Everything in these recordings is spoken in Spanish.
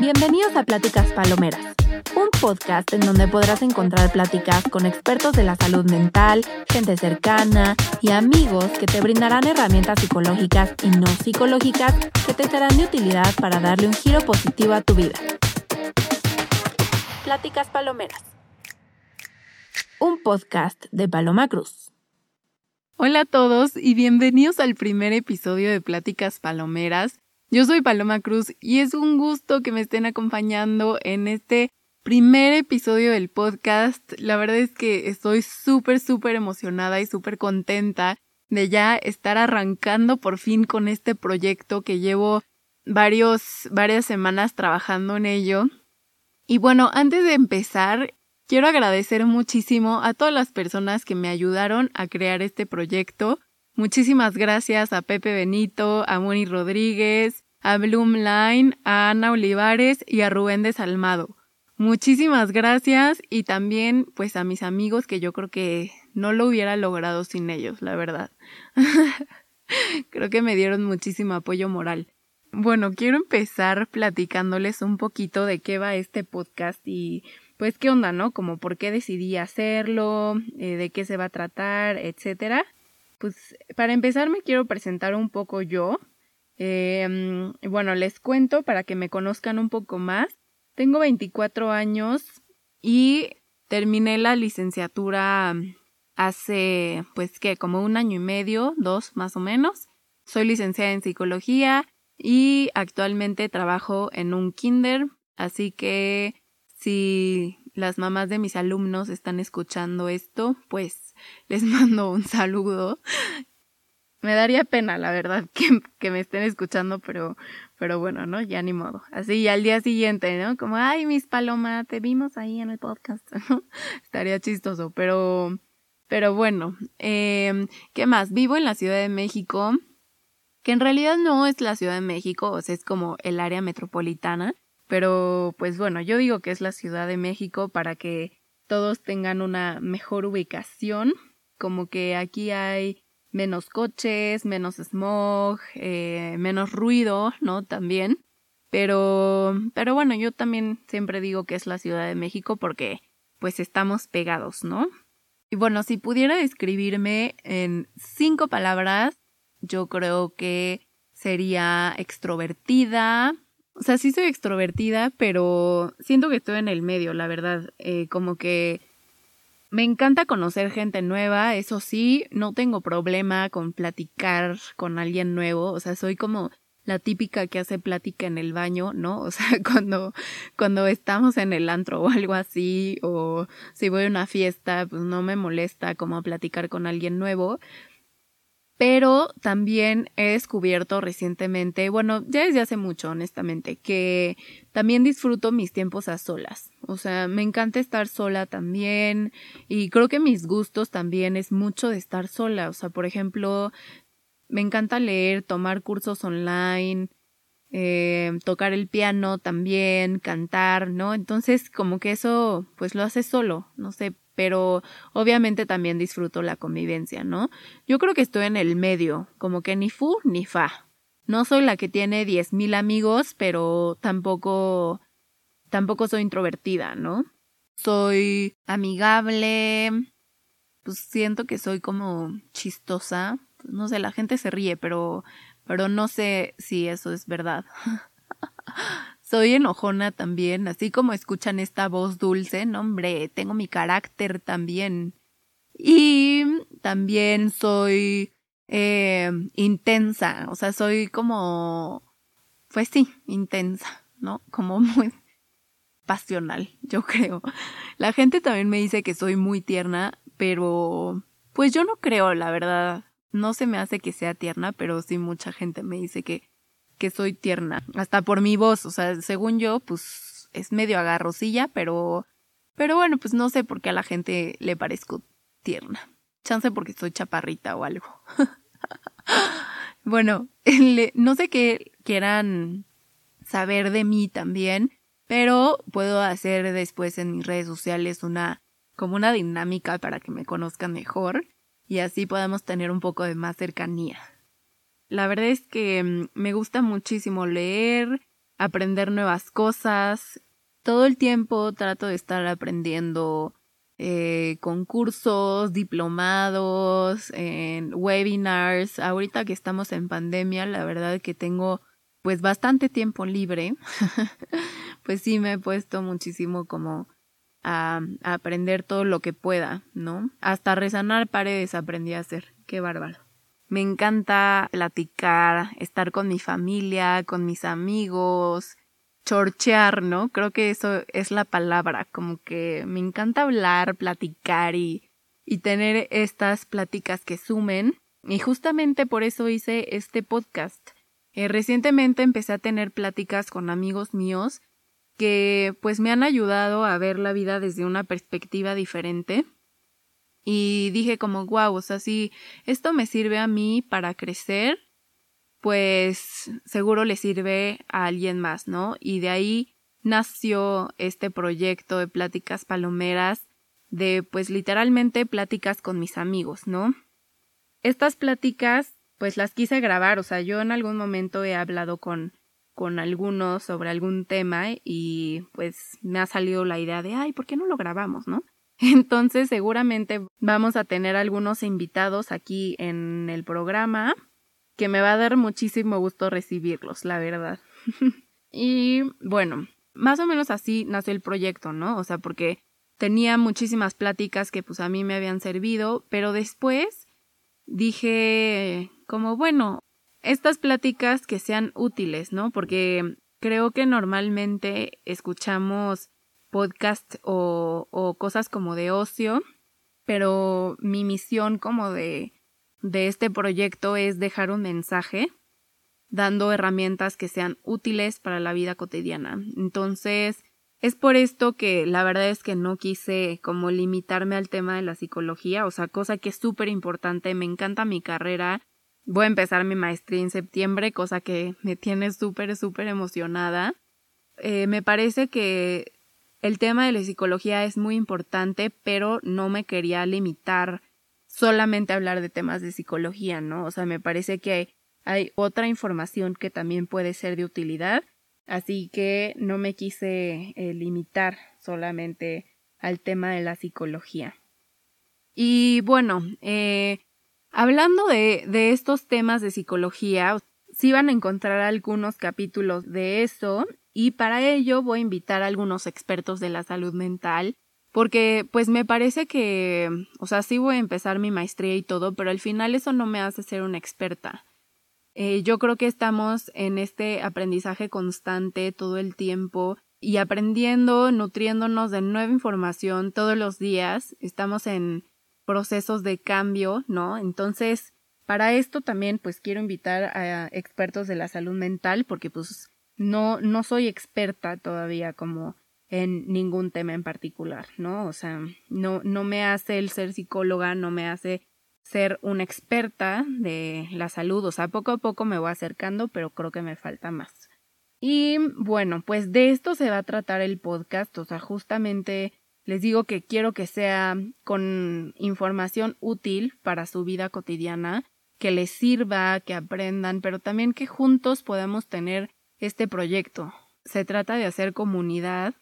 Bienvenidos a Pláticas Palomeras, un podcast en donde podrás encontrar pláticas con expertos de la salud mental, gente cercana y amigos que te brindarán herramientas psicológicas y no psicológicas que te serán de utilidad para darle un giro positivo a tu vida. Pláticas Palomeras, un podcast de Paloma Cruz. Hola a todos y bienvenidos al primer episodio de Pláticas Palomeras. Yo soy Paloma Cruz y es un gusto que me estén acompañando en este primer episodio del podcast. La verdad es que estoy súper, súper emocionada y súper contenta de ya estar arrancando por fin con este proyecto que llevo varias semanas trabajando en ello. Y bueno, antes de empezar, Quiero agradecer muchísimo a todas las personas que me ayudaron a crear este proyecto. Muchísimas gracias a Pepe Benito, a Moni Rodríguez, a Bloomline, a Ana Olivares y a Rubén Desalmado. Muchísimas gracias y también pues a mis amigos que yo creo que no lo hubiera logrado sin ellos, la verdad. creo que me dieron muchísimo apoyo moral. Bueno, quiero empezar platicándoles un poquito de qué va este podcast y pues qué onda, ¿no? Como por qué decidí hacerlo, eh, de qué se va a tratar, etcétera. Pues para empezar me quiero presentar un poco yo. Em, bueno, les cuento para que me conozcan un poco más. Tengo 24 años y terminé la licenciatura hace, pues que, como un año y medio, dos más o menos. Soy licenciada en psicología y actualmente trabajo en un kinder, así que si las mamás de mis alumnos están escuchando esto, pues les mando un saludo. Me daría pena, la verdad, que, que, me estén escuchando, pero, pero bueno, ¿no? Ya ni modo. Así, al día siguiente, ¿no? Como, ay, mis palomas, te vimos ahí en el podcast, ¿no? Estaría chistoso, pero, pero bueno, eh, ¿qué más? Vivo en la Ciudad de México, que en realidad no es la Ciudad de México, o sea, es como el área metropolitana. Pero pues bueno, yo digo que es la Ciudad de México para que todos tengan una mejor ubicación, como que aquí hay menos coches, menos smog, eh, menos ruido, ¿no? También. Pero, pero bueno, yo también siempre digo que es la Ciudad de México porque pues estamos pegados, ¿no? Y bueno, si pudiera describirme en cinco palabras, yo creo que sería extrovertida, o sea, sí soy extrovertida, pero siento que estoy en el medio, la verdad. Eh, como que me encanta conocer gente nueva, eso sí, no tengo problema con platicar con alguien nuevo. O sea, soy como la típica que hace plática en el baño, ¿no? O sea, cuando, cuando estamos en el antro o algo así, o si voy a una fiesta, pues no me molesta como platicar con alguien nuevo pero también he descubierto recientemente, bueno, ya desde hace mucho, honestamente, que también disfruto mis tiempos a solas. O sea, me encanta estar sola también y creo que mis gustos también es mucho de estar sola. O sea, por ejemplo, me encanta leer, tomar cursos online, eh, tocar el piano también, cantar, ¿no? Entonces, como que eso, pues lo hace solo, no sé, pero obviamente también disfruto la convivencia, ¿no? Yo creo que estoy en el medio, como que ni fu ni fa. No soy la que tiene diez mil amigos, pero tampoco, tampoco soy introvertida, ¿no? Soy amigable, pues siento que soy como chistosa. No sé, la gente se ríe, pero, pero no sé si eso es verdad. Soy enojona también, así como escuchan esta voz dulce, no hombre, tengo mi carácter también. Y también soy eh, intensa, o sea, soy como, pues sí, intensa, ¿no? Como muy pasional, yo creo. La gente también me dice que soy muy tierna, pero pues yo no creo, la verdad. No se me hace que sea tierna, pero sí mucha gente me dice que que soy tierna, hasta por mi voz, o sea, según yo, pues es medio agarrosilla, pero, pero bueno, pues no sé por qué a la gente le parezco tierna. Chance porque soy chaparrita o algo. bueno, no sé qué quieran saber de mí también, pero puedo hacer después en mis redes sociales una como una dinámica para que me conozcan mejor y así podamos tener un poco de más cercanía. La verdad es que mm, me gusta muchísimo leer, aprender nuevas cosas. Todo el tiempo trato de estar aprendiendo eh, concursos, diplomados, webinars. Ahorita que estamos en pandemia, la verdad que tengo pues bastante tiempo libre. pues sí me he puesto muchísimo como a, aprender todo lo que pueda, ¿no? Hasta resanar paredes aprendí a hacer. Qué bárbaro. Me encanta platicar, estar con mi familia, con mis amigos, chorchear, ¿no? Creo que eso es la palabra, como que me encanta hablar, platicar y, y tener estas pláticas que sumen. Y justamente por eso hice este podcast. Eh, recientemente empecé a tener pláticas con amigos míos que pues me han ayudado a ver la vida desde una perspectiva diferente. Y dije como, wow, o sea, si esto me sirve a mí para crecer, pues seguro le sirve a alguien más, ¿no? Y de ahí nació este proyecto de pláticas palomeras, de pues literalmente pláticas con mis amigos, ¿no? Estas pláticas pues las quise grabar, o sea, yo en algún momento he hablado con con algunos sobre algún tema y pues me ha salido la idea de, ay, ¿por qué no lo grabamos, no? Entonces seguramente vamos a tener algunos invitados aquí en el programa que me va a dar muchísimo gusto recibirlos, la verdad. y bueno, más o menos así nació el proyecto, ¿no? O sea, porque tenía muchísimas pláticas que pues a mí me habían servido, pero después dije como, bueno, estas pláticas que sean útiles, ¿no? Porque creo que normalmente escuchamos podcast o, o cosas como de ocio, pero mi misión como de, de este proyecto es dejar un mensaje dando herramientas que sean útiles para la vida cotidiana. Entonces, es por esto que la verdad es que no quise como limitarme al tema de la psicología, o sea, cosa que es súper importante, me encanta mi carrera, Voy a empezar mi maestría en septiembre, cosa que me tiene súper, súper emocionada. Eh, me parece que el tema de la psicología es muy importante, pero no me quería limitar solamente a hablar de temas de psicología, ¿no? O sea, me parece que hay otra información que también puede ser de utilidad, así que no me quise eh, limitar solamente al tema de la psicología. Y bueno, eh, Hablando de, de estos temas de psicología, sí van a encontrar algunos capítulos de eso y para ello voy a invitar a algunos expertos de la salud mental porque pues me parece que, o sea, sí voy a empezar mi maestría y todo, pero al final eso no me hace ser una experta. Eh, yo creo que estamos en este aprendizaje constante todo el tiempo y aprendiendo, nutriéndonos de nueva información todos los días. Estamos en, procesos de cambio, ¿no? Entonces, para esto también pues quiero invitar a expertos de la salud mental porque pues no no soy experta todavía como en ningún tema en particular, ¿no? O sea, no no me hace el ser psicóloga, no me hace ser una experta de la salud, o sea, poco a poco me voy acercando, pero creo que me falta más. Y bueno, pues de esto se va a tratar el podcast, o sea, justamente les digo que quiero que sea con información útil para su vida cotidiana, que les sirva, que aprendan, pero también que juntos podamos tener este proyecto. Se trata de hacer comunidad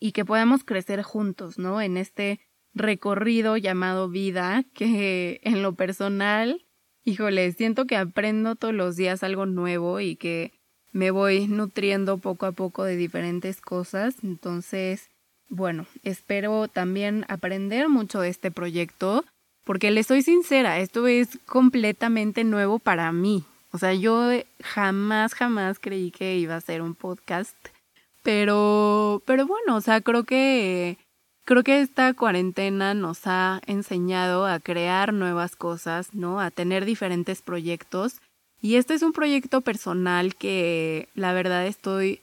y que podamos crecer juntos, ¿no? En este recorrido llamado vida, que en lo personal, híjole, siento que aprendo todos los días algo nuevo y que me voy nutriendo poco a poco de diferentes cosas. Entonces, bueno, espero también aprender mucho de este proyecto, porque le soy sincera, esto es completamente nuevo para mí. O sea, yo jamás, jamás creí que iba a ser un podcast. Pero, pero bueno, o sea, creo que, creo que esta cuarentena nos ha enseñado a crear nuevas cosas, ¿no? A tener diferentes proyectos. Y este es un proyecto personal que la verdad estoy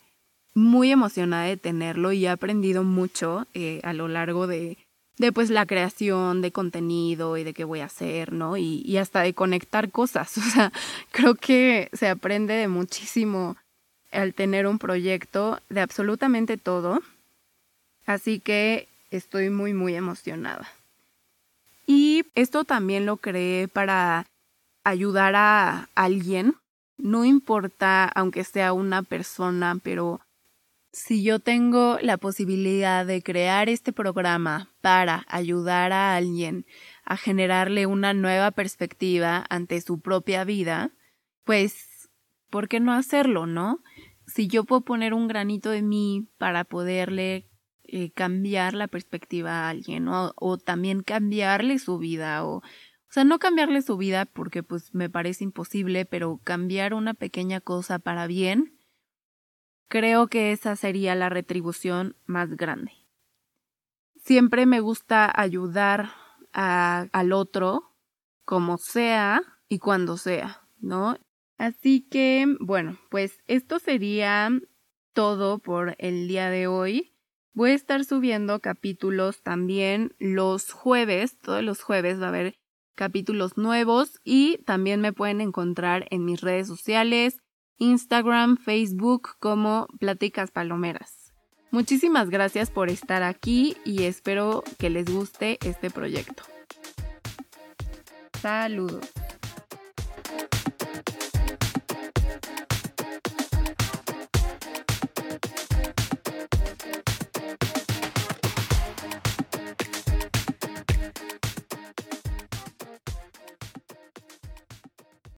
muy emocionada de tenerlo y he aprendido mucho eh, a lo largo de, de pues la creación de contenido y de qué voy a hacer, ¿no? Y, y hasta de conectar cosas. O sea, creo que se aprende de muchísimo al tener un proyecto de absolutamente todo. Así que estoy muy, muy emocionada. Y esto también lo creé para ayudar a alguien no importa aunque sea una persona, pero si yo tengo la posibilidad de crear este programa para ayudar a alguien a generarle una nueva perspectiva ante su propia vida, pues, ¿por qué no hacerlo, no? Si yo puedo poner un granito de mí para poderle eh, cambiar la perspectiva a alguien, o, o también cambiarle su vida, o, o sea, no cambiarle su vida porque pues me parece imposible, pero cambiar una pequeña cosa para bien, creo que esa sería la retribución más grande. Siempre me gusta ayudar al otro como sea y cuando sea, ¿no? Así que, bueno, pues esto sería todo por el día de hoy. Voy a estar subiendo capítulos también los jueves, todos los jueves va a haber capítulos nuevos y también me pueden encontrar en mis redes sociales, Instagram, Facebook como Pláticas Palomeras. Muchísimas gracias por estar aquí y espero que les guste este proyecto. Saludos.